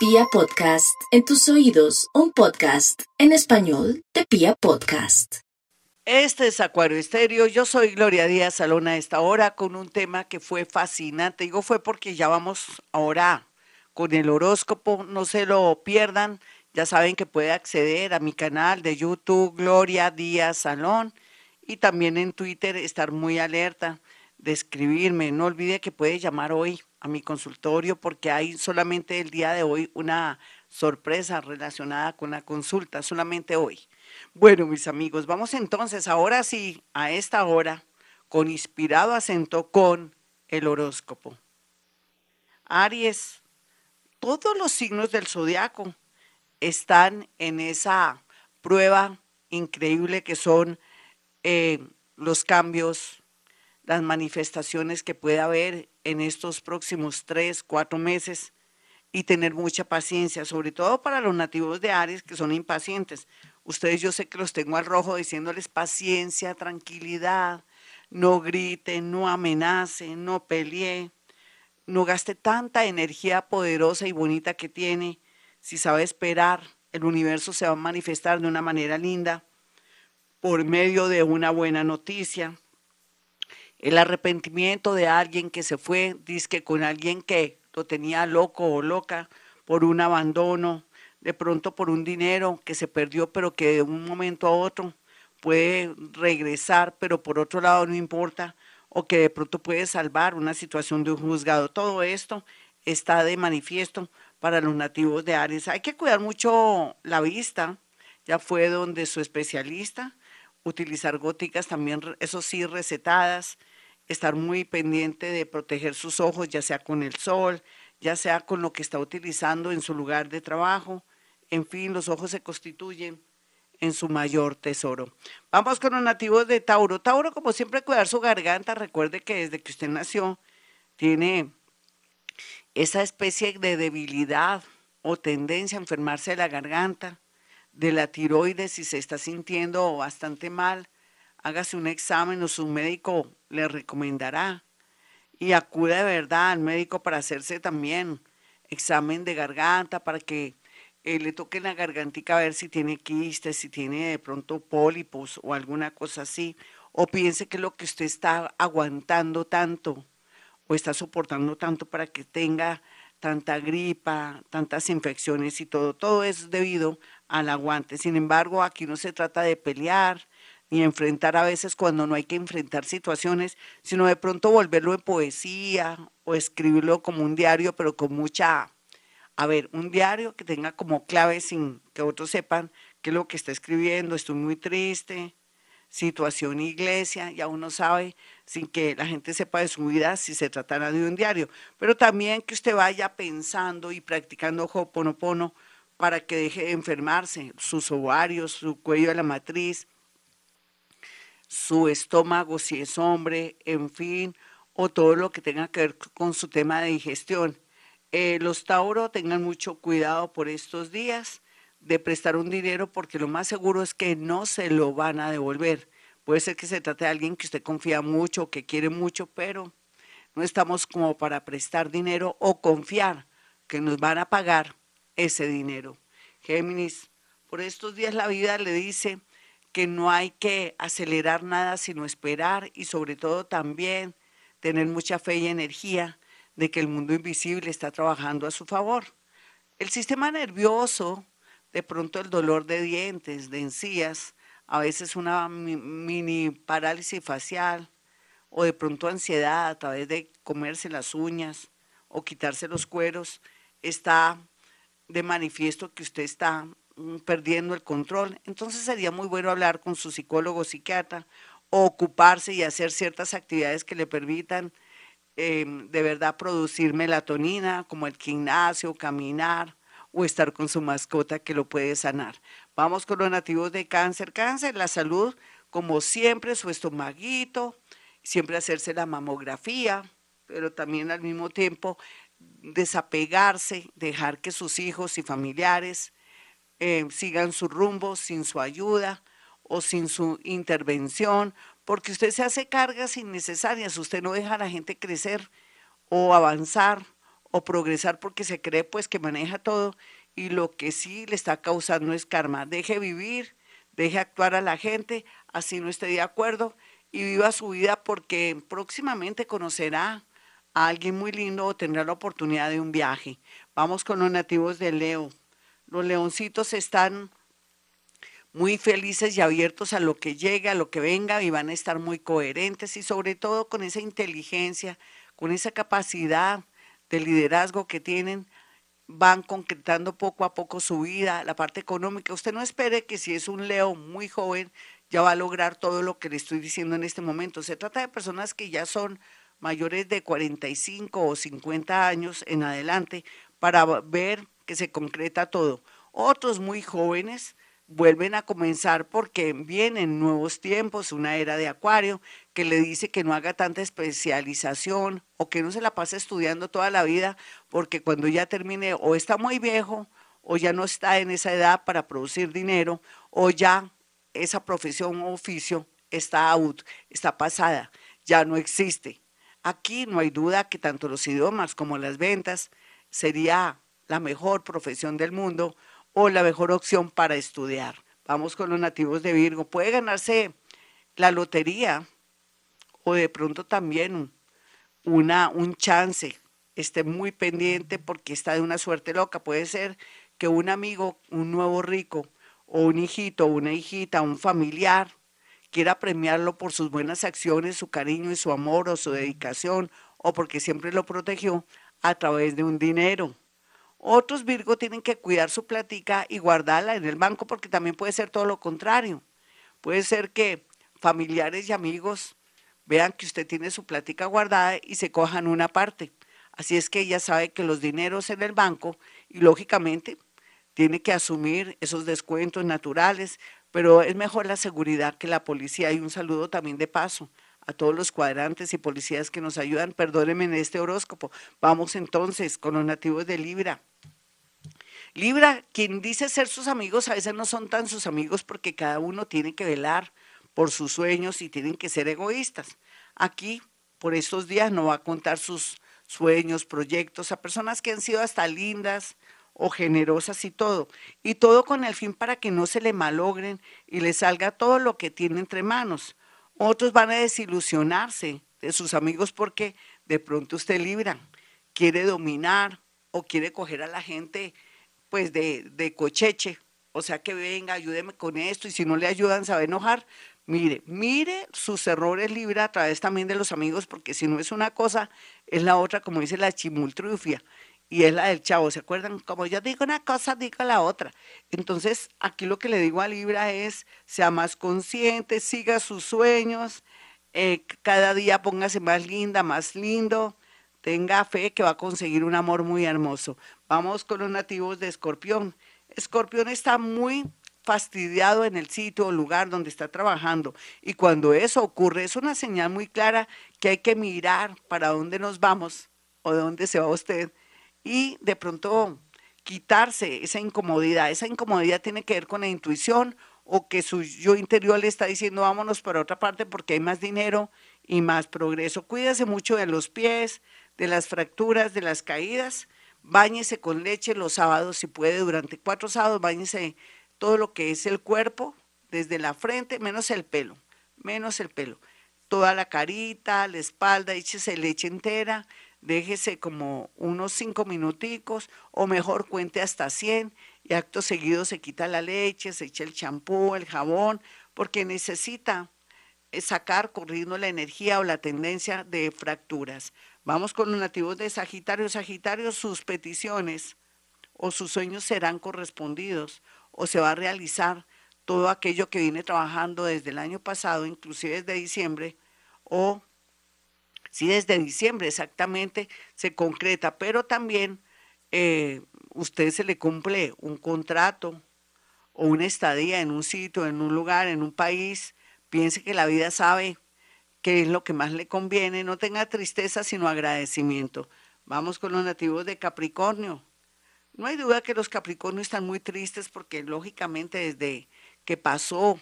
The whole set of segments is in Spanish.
Pia Podcast, en tus oídos, un podcast en español de Pia Podcast. Este es Acuario Estéreo, yo soy Gloria Díaz Salón a esta hora con un tema que fue fascinante. Digo fue porque ya vamos ahora con el horóscopo, no se lo pierdan. Ya saben que puede acceder a mi canal de YouTube Gloria Díaz Salón y también en Twitter estar muy alerta de escribirme. No olvide que puede llamar hoy a mi consultorio porque hay solamente el día de hoy una sorpresa relacionada con la consulta, solamente hoy. Bueno, mis amigos, vamos entonces ahora sí a esta hora con inspirado acento con el horóscopo. Aries, todos los signos del zodiaco están en esa prueba increíble que son eh, los cambios, las manifestaciones que puede haber en estos próximos tres, cuatro meses y tener mucha paciencia, sobre todo para los nativos de Aries que son impacientes. Ustedes yo sé que los tengo al rojo diciéndoles paciencia, tranquilidad, no griten, no amenacen, no pelee, no gaste tanta energía poderosa y bonita que tiene. Si sabe esperar, el universo se va a manifestar de una manera linda por medio de una buena noticia el arrepentimiento de alguien que se fue, dice con alguien que lo tenía loco o loca por un abandono, de pronto por un dinero que se perdió, pero que de un momento a otro puede regresar, pero por otro lado no importa, o que de pronto puede salvar una situación de un juzgado. Todo esto está de manifiesto para los nativos de Aries. Hay que cuidar mucho la vista, ya fue donde su especialista, utilizar góticas también, eso sí, recetadas, estar muy pendiente de proteger sus ojos, ya sea con el sol, ya sea con lo que está utilizando en su lugar de trabajo. En fin, los ojos se constituyen en su mayor tesoro. Vamos con los nativos de Tauro. Tauro, como siempre, cuidar su garganta. Recuerde que desde que usted nació tiene esa especie de debilidad o tendencia a enfermarse de la garganta, de la tiroides, si se está sintiendo bastante mal, hágase un examen o su médico le recomendará y acude de verdad al médico para hacerse también examen de garganta para que eh, le toque la gargantica a ver si tiene quistes, si tiene de pronto pólipos o alguna cosa así, o piense que lo que usted está aguantando tanto o está soportando tanto para que tenga tanta gripa, tantas infecciones y todo, todo es debido al aguante. Sin embargo, aquí no se trata de pelear, y enfrentar a veces cuando no hay que enfrentar situaciones, sino de pronto volverlo en poesía o escribirlo como un diario, pero con mucha, a ver, un diario que tenga como clave sin que otros sepan qué es lo que está escribiendo, estoy muy triste, situación iglesia, ya uno sabe sin que la gente sepa de su vida si se tratara de un diario, pero también que usted vaya pensando y practicando Hoponopono para que deje de enfermarse, sus ovarios, su cuello de la matriz, su estómago, si es hombre, en fin, o todo lo que tenga que ver con su tema de digestión. Eh, los Tauro tengan mucho cuidado por estos días de prestar un dinero porque lo más seguro es que no se lo van a devolver. Puede ser que se trate de alguien que usted confía mucho, que quiere mucho, pero no estamos como para prestar dinero o confiar que nos van a pagar ese dinero. Géminis, por estos días la vida le dice, que no hay que acelerar nada, sino esperar y sobre todo también tener mucha fe y energía de que el mundo invisible está trabajando a su favor. El sistema nervioso, de pronto el dolor de dientes, de encías, a veces una mini parálisis facial o de pronto ansiedad a través de comerse las uñas o quitarse los cueros, está de manifiesto que usted está perdiendo el control. Entonces sería muy bueno hablar con su psicólogo o psiquiatra ocuparse y hacer ciertas actividades que le permitan em, de verdad producir melatonina, como el gimnasio, caminar o estar con su mascota que lo puede sanar. Vamos con los nativos de cáncer. Cáncer, la salud, como siempre, su estomaguito, siempre hacerse la mamografía, pero también al mismo tiempo desapegarse, dejar que sus hijos y familiares eh, sigan su rumbo sin su ayuda o sin su intervención, porque usted se hace cargas innecesarias, usted no deja a la gente crecer o avanzar o progresar porque se cree pues que maneja todo y lo que sí le está causando es karma. Deje vivir, deje actuar a la gente, así no esté de acuerdo y viva su vida porque próximamente conocerá a alguien muy lindo o tendrá la oportunidad de un viaje. Vamos con los nativos de Leo. Los leoncitos están muy felices y abiertos a lo que llegue, a lo que venga y van a estar muy coherentes y sobre todo con esa inteligencia, con esa capacidad de liderazgo que tienen, van concretando poco a poco su vida, la parte económica. Usted no espere que si es un león muy joven ya va a lograr todo lo que le estoy diciendo en este momento. Se trata de personas que ya son mayores de 45 o 50 años en adelante para ver que se concreta todo. Otros muy jóvenes vuelven a comenzar porque vienen nuevos tiempos, una era de acuario, que le dice que no haga tanta especialización o que no se la pase estudiando toda la vida, porque cuando ya termine o está muy viejo o ya no está en esa edad para producir dinero o ya esa profesión o oficio está out, está pasada, ya no existe. Aquí no hay duda que tanto los idiomas como las ventas sería la mejor profesión del mundo o la mejor opción para estudiar. Vamos con los nativos de Virgo. Puede ganarse la lotería o de pronto también una, un chance. Esté muy pendiente porque está de una suerte loca. Puede ser que un amigo, un nuevo rico o un hijito, una hijita, un familiar quiera premiarlo por sus buenas acciones, su cariño y su amor o su dedicación o porque siempre lo protegió a través de un dinero. Otros Virgo tienen que cuidar su platica y guardarla en el banco porque también puede ser todo lo contrario. Puede ser que familiares y amigos vean que usted tiene su platica guardada y se cojan una parte. Así es que ella sabe que los dineros en el banco y lógicamente tiene que asumir esos descuentos naturales, pero es mejor la seguridad que la policía. Y un saludo también de paso a todos los cuadrantes y policías que nos ayudan. Perdónenme en este horóscopo. Vamos entonces con los nativos de Libra. Libra, quien dice ser sus amigos, a veces no son tan sus amigos porque cada uno tiene que velar por sus sueños y tienen que ser egoístas. Aquí, por estos días, no va a contar sus sueños, proyectos a personas que han sido hasta lindas o generosas y todo. Y todo con el fin para que no se le malogren y le salga todo lo que tiene entre manos. Otros van a desilusionarse de sus amigos porque de pronto usted libra, quiere dominar o quiere coger a la gente pues de, de cocheche, o sea que venga, ayúdeme con esto y si no le ayudan se va enojar. Mire, mire sus errores libra a través también de los amigos, porque si no es una cosa, es la otra, como dice la chimultrufia, y es la del chavo, ¿se acuerdan? Como yo digo una cosa, digo la otra. Entonces, aquí lo que le digo a Libra es, sea más consciente, siga sus sueños, eh, cada día póngase más linda, más lindo, tenga fe que va a conseguir un amor muy hermoso. Vamos con los nativos de Escorpión. Escorpión está muy fastidiado en el sitio o lugar donde está trabajando. Y cuando eso ocurre, es una señal muy clara que hay que mirar para dónde nos vamos o dónde se va usted y de pronto quitarse esa incomodidad. Esa incomodidad tiene que ver con la intuición o que su yo interior le está diciendo vámonos para otra parte porque hay más dinero y más progreso. Cuídese mucho de los pies, de las fracturas, de las caídas. Báñese con leche los sábados si puede, durante cuatro sábados, báñese todo lo que es el cuerpo, desde la frente, menos el pelo, menos el pelo. Toda la carita, la espalda, échese leche entera, déjese como unos cinco minuticos o mejor cuente hasta 100 y acto seguido se quita la leche, se echa el champú, el jabón, porque necesita sacar corriendo la energía o la tendencia de fracturas. Vamos con los nativos de Sagitario. Sagitario, sus peticiones o sus sueños serán correspondidos o se va a realizar todo aquello que viene trabajando desde el año pasado, inclusive desde diciembre, o Sí, desde diciembre exactamente se concreta, pero también eh, usted se le cumple un contrato o una estadía en un sitio, en un lugar, en un país, piense que la vida sabe qué es lo que más le conviene, no tenga tristeza sino agradecimiento. Vamos con los nativos de Capricornio. No hay duda que los Capricornios están muy tristes porque lógicamente desde que pasó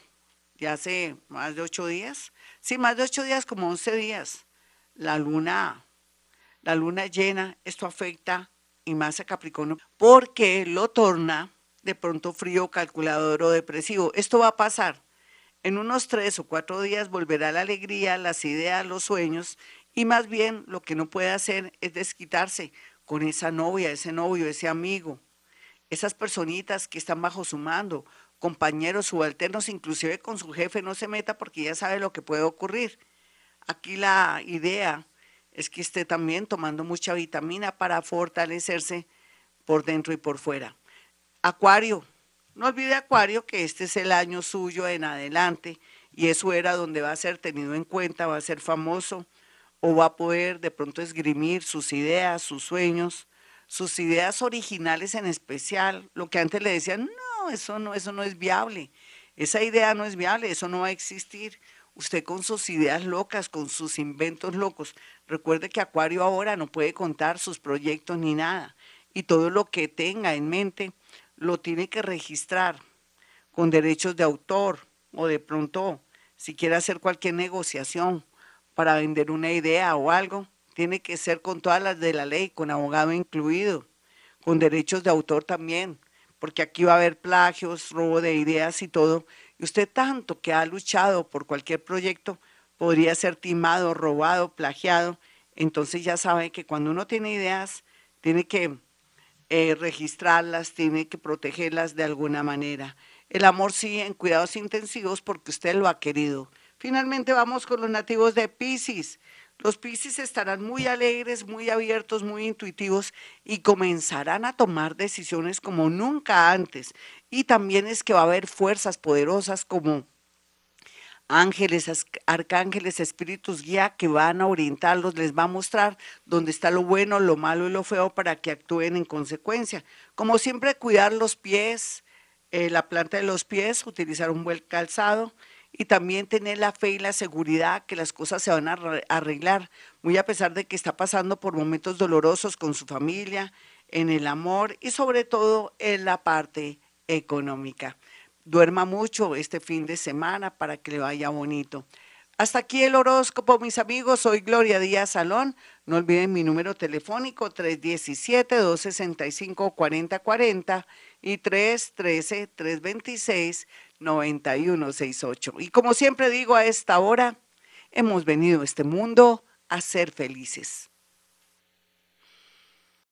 ya hace más de ocho días, sí, más de ocho días, como once días, la luna, la luna llena, esto afecta y más a Capricornio porque lo torna de pronto frío, calculador o depresivo. Esto va a pasar. En unos tres o cuatro días volverá la alegría, las ideas, los sueños y más bien lo que no puede hacer es desquitarse con esa novia, ese novio, ese amigo, esas personitas que están bajo su mando, compañeros subalternos, inclusive con su jefe, no se meta porque ya sabe lo que puede ocurrir. Aquí la idea es que esté también tomando mucha vitamina para fortalecerse por dentro y por fuera. Acuario, no olvide Acuario que este es el año suyo en adelante y eso era donde va a ser tenido en cuenta, va a ser famoso o va a poder de pronto esgrimir sus ideas, sus sueños, sus ideas originales en especial, lo que antes le decían, no, eso no, eso no es viable, esa idea no es viable, eso no va a existir. Usted con sus ideas locas, con sus inventos locos, recuerde que Acuario ahora no puede contar sus proyectos ni nada y todo lo que tenga en mente lo tiene que registrar con derechos de autor o de pronto si quiere hacer cualquier negociación para vender una idea o algo, tiene que ser con todas las de la ley, con abogado incluido, con derechos de autor también, porque aquí va a haber plagios, robo de ideas y todo. Y usted tanto que ha luchado por cualquier proyecto, podría ser timado, robado, plagiado. Entonces ya sabe que cuando uno tiene ideas, tiene que eh, registrarlas, tiene que protegerlas de alguna manera. El amor sí en cuidados intensivos porque usted lo ha querido. Finalmente vamos con los nativos de Pisces. Los Pisces estarán muy alegres, muy abiertos, muy intuitivos y comenzarán a tomar decisiones como nunca antes. Y también es que va a haber fuerzas poderosas como ángeles, arcángeles, espíritus guía que van a orientarlos, les va a mostrar dónde está lo bueno, lo malo y lo feo para que actúen en consecuencia. Como siempre, cuidar los pies, eh, la planta de los pies, utilizar un buen calzado y también tener la fe y la seguridad que las cosas se van a arreglar, muy a pesar de que está pasando por momentos dolorosos con su familia, en el amor y sobre todo en la parte económica. Duerma mucho este fin de semana para que le vaya bonito. Hasta aquí el horóscopo, mis amigos. Soy Gloria Díaz Salón. No olviden mi número telefónico 317-265-4040 y 313-326-9168. Y como siempre digo a esta hora, hemos venido a este mundo a ser felices.